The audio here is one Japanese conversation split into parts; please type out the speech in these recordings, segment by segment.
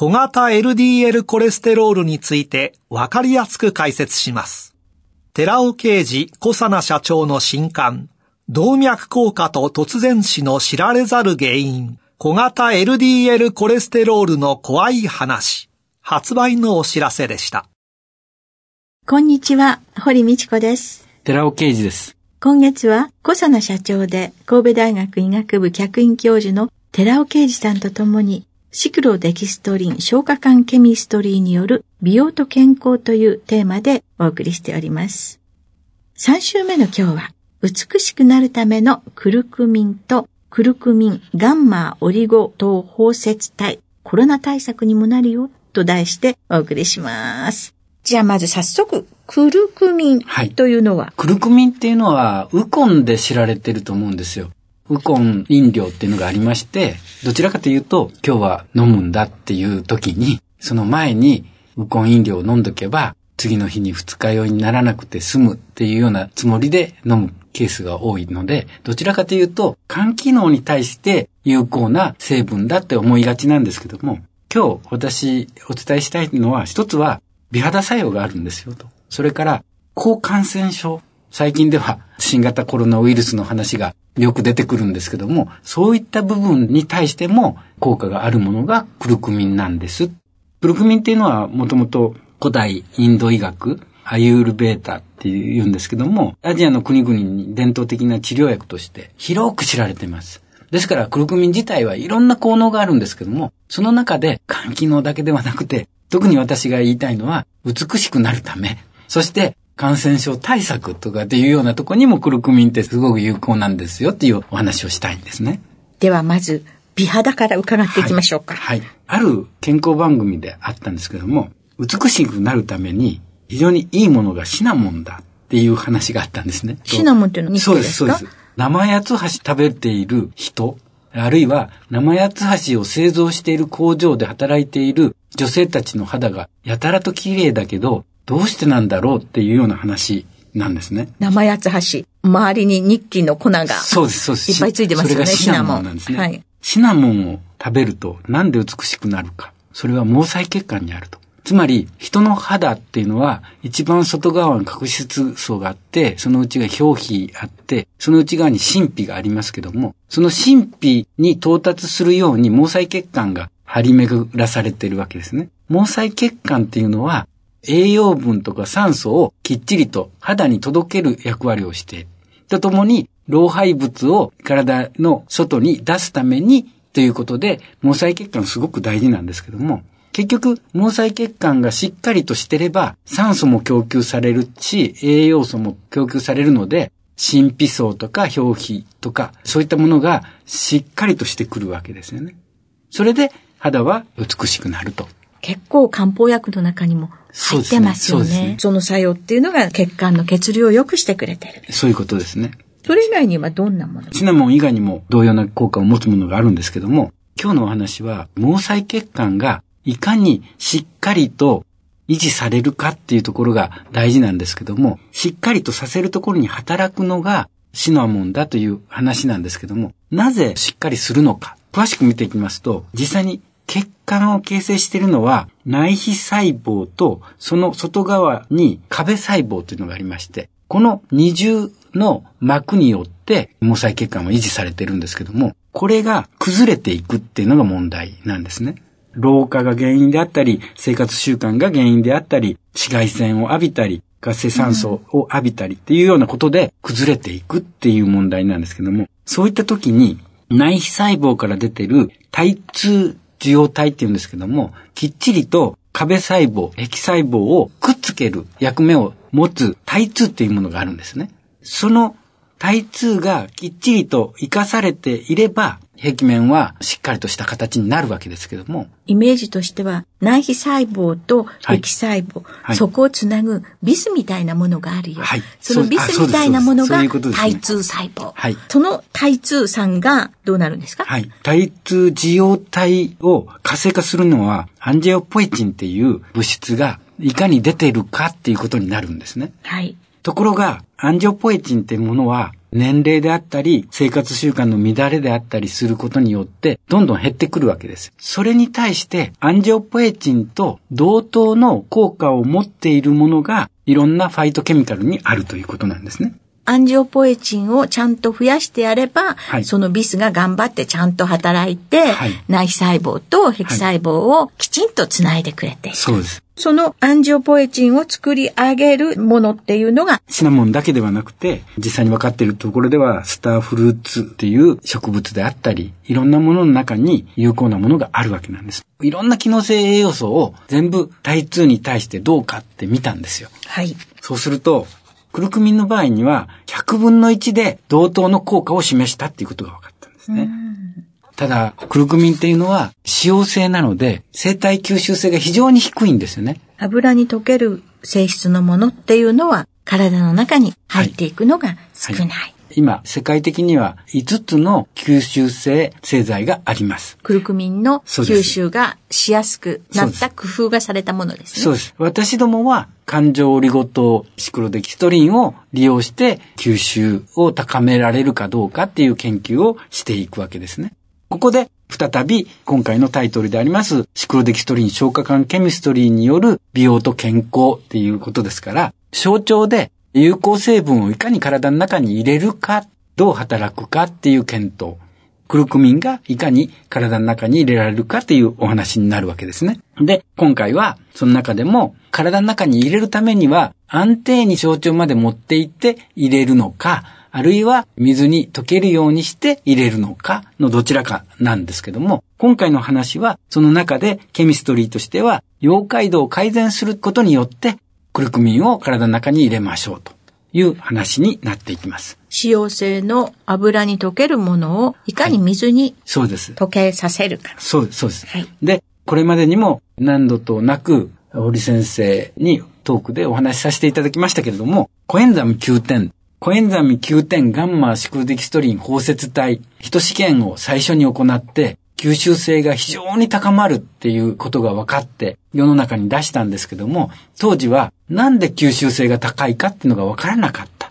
小型 LDL コレステロールについてわかりやすく解説します。寺尾啓治小佐奈社長の新刊、動脈硬化と突然死の知られざる原因、小型 LDL コレステロールの怖い話、発売のお知らせでした。こんにちは、堀道子です。寺尾啓治です。今月は、小佐奈社長で神戸大学医学部客員教授の寺尾啓治さんと共に、シクロデキストリン消化管ケミストリーによる美容と健康というテーマでお送りしております。3週目の今日は、美しくなるためのクルクミンとクルクミンガンマオリゴ糖包摂体コロナ対策にもなるよと題してお送りします。じゃあまず早速、クルクミンというのは、はい、クルクミンっていうのは、ウコンで知られてると思うんですよ。ウコン飲料っていうのがありまして、どちらかというと、今日は飲むんだっていう時に、その前にウコン飲料を飲んどけば、次の日に二日酔いにならなくて済むっていうようなつもりで飲むケースが多いので、どちらかというと、肝機能に対して有効な成分だって思いがちなんですけども、今日私お伝えしたいのは、一つは美肌作用があるんですよと。それから、抗感染症。最近では新型コロナウイルスの話がよく出てくるんですけども、そういった部分に対しても効果があるものがクルクミンなんです。クルクミンっていうのはもともと古代インド医学、アユールベータって言うんですけども、アジアの国々に伝統的な治療薬として広く知られています。ですから、クルクミン自体はいろんな効能があるんですけども、その中で肝機能だけではなくて、特に私が言いたいのは、美しくなるため、そして感染症対策とかっていうようなとこにもクルクミンってすごく有効なんですよっていうお話をしたいんですね。ではまず、美肌から伺っていきましょうか。はい。はい、ある健康番組であったんですけども、美しくなるために非常にいいものがシナモンだっていう話があったんですね。シナモンっていうのはそうです、そうです。生八つ橋食べている人、あるいは生八つ橋を製造している工場で働いている女性たちの肌がやたらと綺麗だけど、どうしてなんだろうっていうような話なんですね。生八つ橋。周りに日記の粉が。そうです、そうです。いっぱいついてますよね、シナモンなんですね。はい。シナモンを食べるとなんで美しくなるか。それは毛細血管にあると。つまり、人の肌っていうのは、一番外側に角質層があって、その内側に表皮あって、その内側に神秘がありますけども、その神秘に到達するように毛細血管が張り巡らされているわけですね。毛細血管っていうのは、栄養分とか酸素をきっちりと肌に届ける役割をして、とともに老廃物を体の外に出すためにということで、毛細血管すごく大事なんですけども、結局、毛細血管がしっかりとしてれば、酸素も供給されるし、栄養素も供給されるので、神秘層とか表皮とか、そういったものがしっかりとしてくるわけですよね。それで、肌は美しくなると。結構漢方薬の中にも入ってますよね。そねその作用っていうのが血管の血流を良くしてくれてる。そういうことですね。それ以外にはどんなもの？シナモン以外にも同様な効果を持つものがあるんですけども、今日のお話は毛細血管がいかにしっかりと維持されるかっていうところが大事なんですけども、しっかりとさせるところに働くのがシナモンだという話なんですけども、なぜしっかりするのか、詳しく見ていきますと、実際に血管を形成しているのは内皮細胞とその外側に壁細胞というのがありまして、この二重の膜によって毛細血管は維持されているんですけども、これが崩れていくっていうのが問題なんですね。老化が原因であったり、生活習慣が原因であったり、紫外線を浴びたり、活性酸素を浴びたりっていうようなことで崩れていくっていう問題なんですけども、そういった時に内皮細胞から出てる体痛受容体って言うんですけども、きっちりと壁細胞、壁細胞をくっつける役目を持つ体痛っていうものがあるんですね。その体痛がきっちりと活かされていれば、壁面はしっかりとした形になるわけですけども。イメージとしては、内皮細胞と壁細胞、はい、そこをつなぐビスみたいなものがあるよ。はい、そのビスみたいなものが体痛細胞。はい、その体痛酸がどうなるんですか？はい。体痛受容体を活性化するのは、アンジェオポエチンっていう物質がいかに出ているかっていうことになるんですね。はい。ところが、アンジオポエチンっていうものは、年齢であったり、生活習慣の乱れであったりすることによって、どんどん減ってくるわけです。それに対して、アンジオポエチンと同等の効果を持っているものが、いろんなファイトケミカルにあるということなんですね。アンジオポエチンをちゃんと増やしてやれば、はい、そのビスが頑張ってちゃんと働いて、はい、内細胞と壁細胞をきちんとつないでくれている。そうです。そのアンジオポエチンを作り上げるものっていうのが、シナモンだけではなくて、実際に分かっているところでは、スターフルーツっていう植物であったり、いろんなものの中に有効なものがあるわけなんです。いろんな機能性栄養素を全部体痛に対してどうかって見たんですよ。はい。そうすると、クルクミンの場合には、100分の1で同等の効果を示したっていうことが分かったんですね。ただ、クルクミンっていうのは、使用性なので、生体吸収性が非常に低いんですよね。油に溶ける性質のものっていうのは、体の中に入っていくのが少ない。はいはい今、世界的には5つの吸収性製剤があります。クルクミンの吸収がしやすくなった工夫がされたものですね。そうです。私どもは環状オリゴ糖シクロデキストリンを利用して吸収を高められるかどうかっていう研究をしていくわけですね。ここで再び今回のタイトルでありますシクロデキストリン消化管ケミストリーによる美容と健康っていうことですから、象徴で有効成分をいかに体の中に入れるか、どう働くかっていう検討。クルクミンがいかに体の中に入れられるかっていうお話になるわけですね。で、今回はその中でも体の中に入れるためには安定に象徴まで持っていって入れるのか、あるいは水に溶けるようにして入れるのかのどちらかなんですけども、今回の話はその中でケミストリーとしては溶解度を改善することによってクルクミンを体の中に入れましょうという話になっていきます。使用性の油に溶けるものをいかに水に、そうです。溶けさせるか。そうです、そうです。はい、で、これまでにも何度となく、堀先生にトークでお話しさせていただきましたけれども、コエンザム9点、コエンザム9点ガンマシクルデキストリン包摂体、人試験を最初に行って、吸収性が非常に高まるっていうことが分かって世の中に出したんですけども、当時はなんで吸収性が高いかっていうのが分からなかった。っ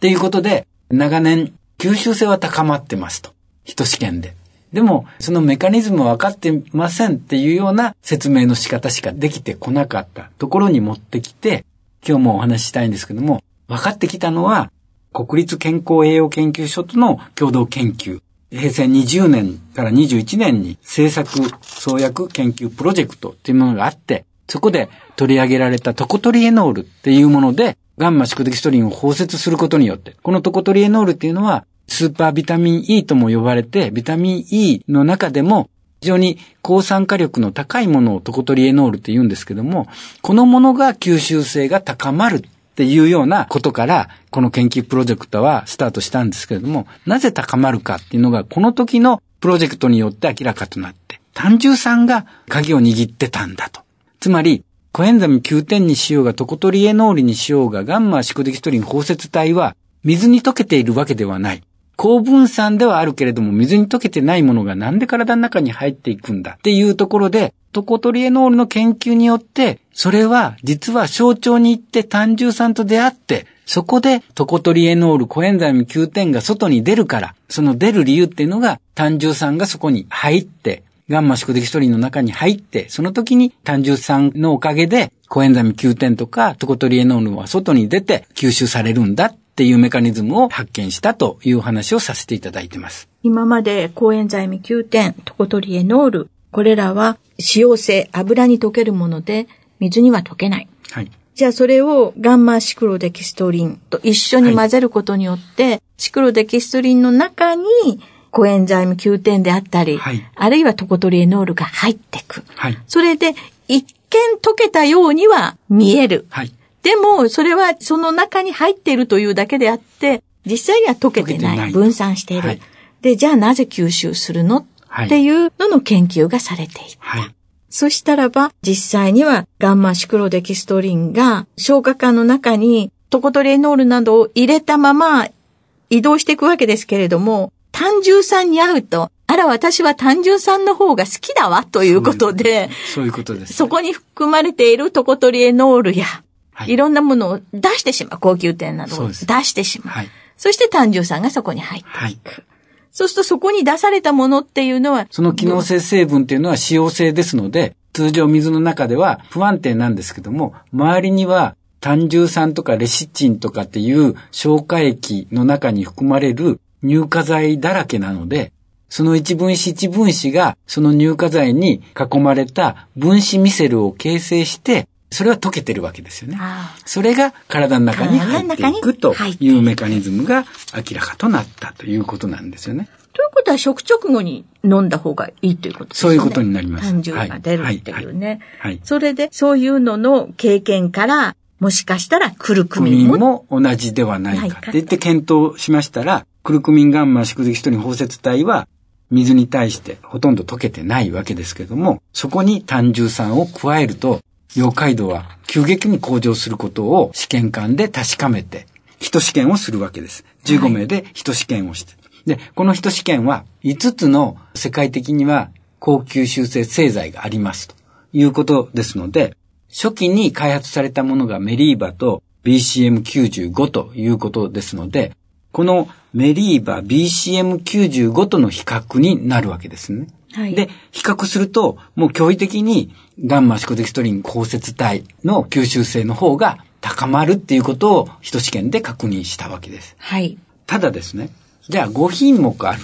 ていうことで、長年吸収性は高まってますと。人試験で。でも、そのメカニズムは分かってませんっていうような説明の仕方しかできてこなかったところに持ってきて、今日もお話ししたいんですけども、分かってきたのは、国立健康栄養研究所との共同研究。平成20年から21年に政策創薬研究プロジェクトっていうものがあって、そこで取り上げられたトコトリエノールっていうもので、ガンマ宿敵ストリンを包摂することによって、このトコトリエノールっていうのは、スーパービタミン E とも呼ばれて、ビタミン E の中でも、非常に抗酸化力の高いものをトコトリエノールって言うんですけども、このものが吸収性が高まるっていうようなことから、この研究プロジェクトはスタートしたんですけれども、なぜ高まるかっていうのが、この時のプロジェクトによって明らかとなって、単純さんが鍵を握ってたんだと。つまり、コエンザミ9点にしようが、トコトリエノールにしようが、ガンマ宿敵ストリン包摂体は、水に溶けているわけではない。高分散ではあるけれども、水に溶けてないものがなんで体の中に入っていくんだっていうところで、トコトリエノールの研究によって、それは実は象徴に行って単純酸と出会って、そこでトコトリエノール、コエンザイム9点が外に出るから、その出る理由っていうのが単純酸がそこに入って、ガンマ宿敵ストリンの中に入って、その時に単純酸のおかげで、コエンザイム9点とかトコトリエノールは外に出て吸収されるんだっていうメカニズムを発見したという話をさせていただいてます。今までコエンザイム9点、トコトリエノール、これらは使用性、油に溶けるもので、水には溶けない。はい。じゃあそれをガンマシクロデキストリンと一緒に混ぜることによって、シクロデキストリンの中にコエンザイム Q10 であったり、はいあるいはトコトリエノールが入ってく。はい。それで一見溶けたようには見える。はい。でも、それはその中に入っているというだけであって、実際には溶けてない。ない分散している。はいで、じゃあなぜ吸収するの、はいっていうのの研究がされている。はい。そしたらば、実際にはガンマシクロデキストリンが消化管の中にトコトレノールなどを入れたまま移動していくわけですけれども、単純酸に合うと、あら私は単純酸の方が好きだわということで、そういうことです。そこに含まれているトコトリエノールや、はいいろんなものを出してしまう。高級店などを出してしまう。はい。そして単純酸がそこに入ってはいいく。そうするとそこに出されたものっていうのは、その機能性成分っていうのは使用性ですので、通常水の中では不安定なんですけども、周りには単重酸とかレシチンとかっていう消化液の中に含まれる乳化剤だらけなので、その一分子一分子がその乳化剤に囲まれた分子ミセルを形成して、それは溶けてるわけですよね。それが体の中に入っていくというメカニズムが明らかとなったということなんですよね。ということは食直後に飲んだ方がいいということですね。そういうことになります単純が出るっていうね。はいはいそれで、そういうのの経験から、もしかしたらクルククミンも、も同じではないかかって言って検討しましたら、クルクミンガンマ宿敵ストリン包摂体は水に対してほとんど溶けてないわけですけども、そこに単重酸を加えると、溶解度は急激に向上することを試験管で確かめて、一試験をするわけです。15名で一試験をして。で、この一試験は5つの世界的には高吸収性製剤がありますということですので、初期に開発されたものがメリーバと BCM95 ということですので、このメリーバ BCM95 との比較になるわけですね。はいで、比較すると、もう驚異的にガンマシコデキストリン包摂体の吸収性の方が高まるっていうことを一試験で確認したわけです。はい。ただですね、じゃあ5品目ある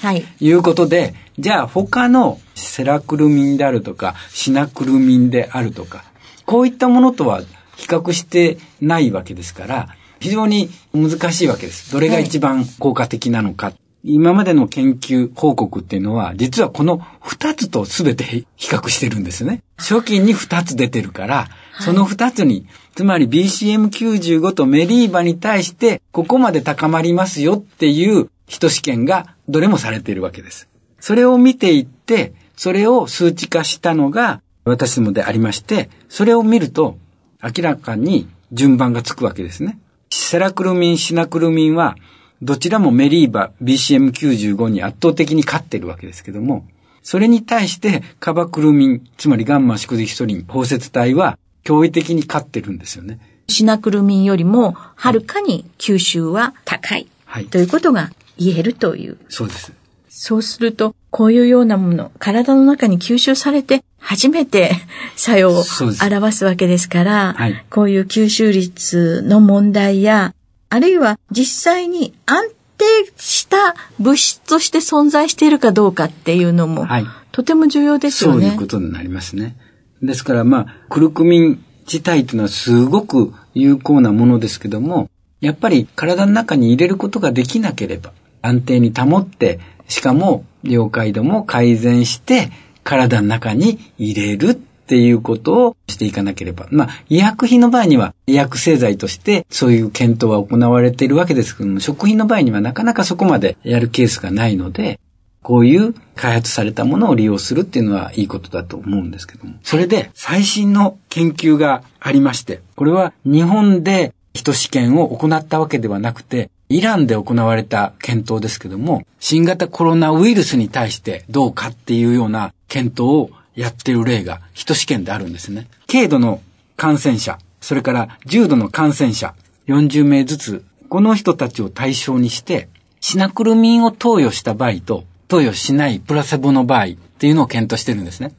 と。はい。いうことで、じゃあ他のセラクルミンであるとか、シナクルミンであるとか、こういったものとは比較してないわけですから、非常に難しいわけです。どれが一番効果的なのか。今までの研究報告っていうのは、実はこの二つと全て比較してるんですね。初期に二つ出てるから、その二つに、つまり BCM95 とメリーバに対して、ここまで高まりますよっていう一試験がどれもされているわけです。それを見ていって、それを数値化したのが私どもでありまして、それを見ると明らかに順番がつくわけですね。セラクルミン、シナクルミンは、どちらもメリーバ BCM95 に圧倒的に勝ってるわけですけども、それに対してカバクルミン、つまりガンマ宿敵ストリン包摂体は驚異的に勝ってるんですよね。シナクルミンよりも、はるかに吸収は高い。はいということが言えるという。そうです。そうすると、こういうようなもの、体の中に吸収されて、初めて作用を表すわけですから、はいこういう吸収率の問題や、あるいは実際に安定した物質として存在しているかどうかっていうのも、はいとても重要ですよね。そういうことになりますね。ですからまあ、クルクミン自体というのはすごく有効なものですけども、やっぱり体の中に入れることができなければ、安定に保って、しかも了解度も改善して、体の中に入れるっていうことをしていかなければ。まあ、医薬品の場合には医薬製剤としてそういう検討は行われているわけですけども、食品の場合にはなかなかそこまでやるケースがないので、こういう開発されたものを利用するっていうのはいいことだと思うんですけども。それで最新の研究がありまして、これは日本で人試験を行ったわけではなくて、イランで行われた検討ですけども、新型コロナウイルスに対してどうかっていうような検討をやってる例が人試験であるんですね。軽度の感染者、それから重度の感染者、40名ずつ、この人たちを対象にして、シナクルミンを投与した場合と、投与しないプラセボの場合っていうのを検討してるんですね。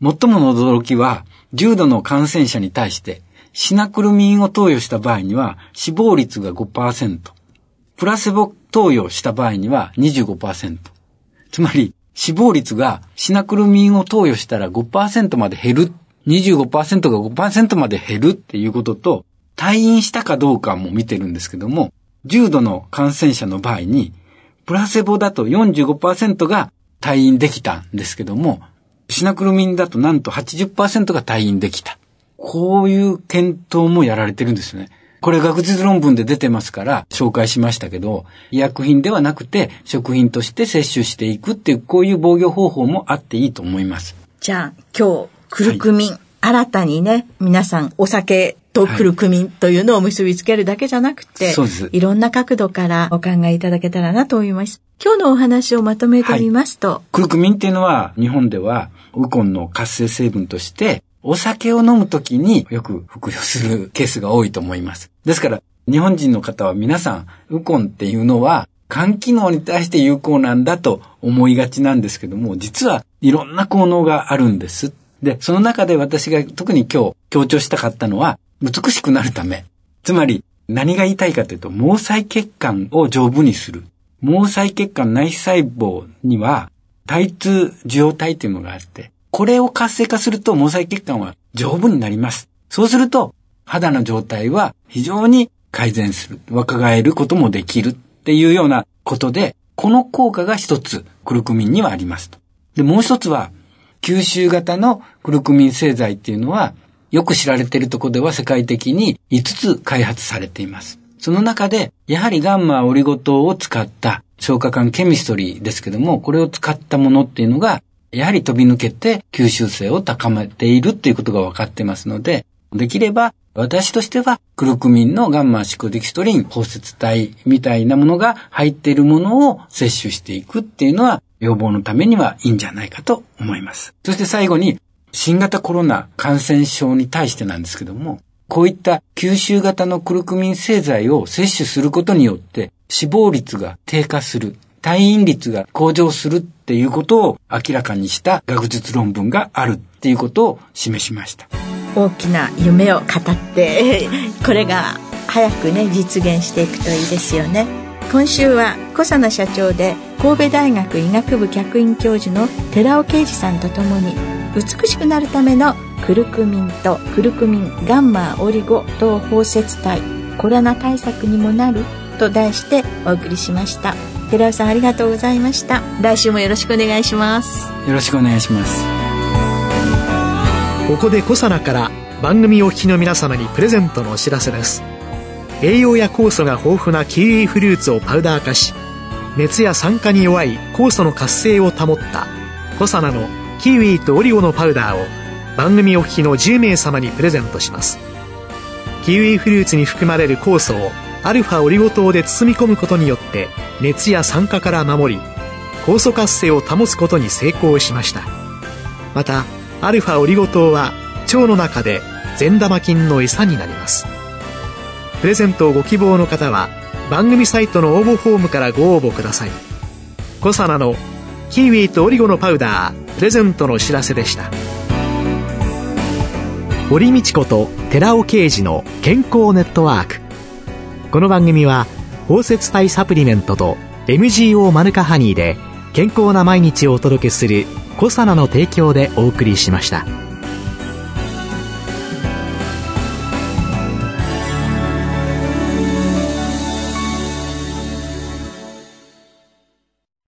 最もの驚きは、重度の感染者に対して、シナクルミンを投与した場合には死亡率が5%、プラセボ投与した場合には25%。つまり、死亡率がシナクルミンを投与したら5%まで減る、25%が5%まで減るっていうことと、退院したかどうかも見てるんですけども、重度の感染者の場合に、プラセボだと45%が退院できたんですけども、シナクルミンだとなんと80%が退院できた。こういう検討もやられてるんですよね。これ学術論文で出てますから紹介しましたけど、医薬品ではなくて食品として摂取していくっていうこういう防御方法もあっていいと思います。じゃあ今日、クルクミン、はい、新たにね、皆さんお酒とクルクミンというのを結びつけるだけじゃなくて、はい、いろんな角度からお考えいただけたらなと思います。今日のお話をまとめてみますと、はい、クルクミンっていうのは日本ではウコンの活性成分としてお酒を飲むときによく服用するケースが多いと思います。ですから、日本人の方は皆さん、ウコンっていうのは、肝機能に対して有効なんだと思いがちなんですけども、実はいろんな効能があるんです。で、その中で私が特に今日強調したかったのは、美しくなるため。つまり、何が言いたいかというと、毛細血管を丈夫にする。毛細血管内細胞には、耐痛受容体というのがあって、これを活性化すると毛細血管は丈夫になります。そうすると、肌の状態は非常に改善する。若返ることもできるっていうようなことで、この効果が一つ、クルクミンにはありますと。で、もう一つは、吸収型のクルクミン製剤っていうのは、よく知られているところでは世界的に5つ開発されています。その中で、やはりガンマオリゴ糖を使った消化管ケミストリーですけども、これを使ったものっていうのがやはり飛び抜けて吸収性を高めているっていうことが分かってますので、できれば私としてはクルクミンのガンマシコデキストリン包摂体みたいなものが入っているものを摂取していくっていうのは予防のためにはいいんじゃないかと思います。そして最後に新型コロナ感染症に対してなんですけども、こういった吸収型のクルクミン製剤を摂取することによって死亡率が低下する退院率が向上するっていうことを明らかにした学術論文があるっていうことを示しました大きな夢を語って これが早くね実現していくといいですよね。今週は小佐奈社長で神戸大学医学部客員教授の寺尾啓二さんとともに美しくなるためのクルクミンとクルクミンガンマオリゴ糖包摂体コロナ対策にもなると題してお送りしました。寺尾さんありがとうございました。来週もよろしくお願いします。よろしくお願いします。ここでコサナから番組お聞きの皆様にプレゼントのお知らせです。栄養や酵素が豊富なキウイフルーツをパウダー化し熱や酸化に弱い酵素の活性を保ったコサナのキウイとオリゴのパウダーを番組お聞きの10名様にプレゼントします。キウイフルーツに含まれる酵素をアルファオリゴ糖で包み込むことによって熱や酸化から守り酵素活性を保つことに成功しました。またアルファオリゴ糖は腸の中で善玉菌の餌になります。プレゼントをご希望の方は番組サイトの応募フォームからご応募ください。コサナのキウイとオリゴのパウダープレゼントの知らせでした。堀道子と寺尾啓二の健康ネットワーク。この番組は包摂体サプリメントと MGO マヌカハニーで健康な毎日をお届けするコサナの提供でお送りしました。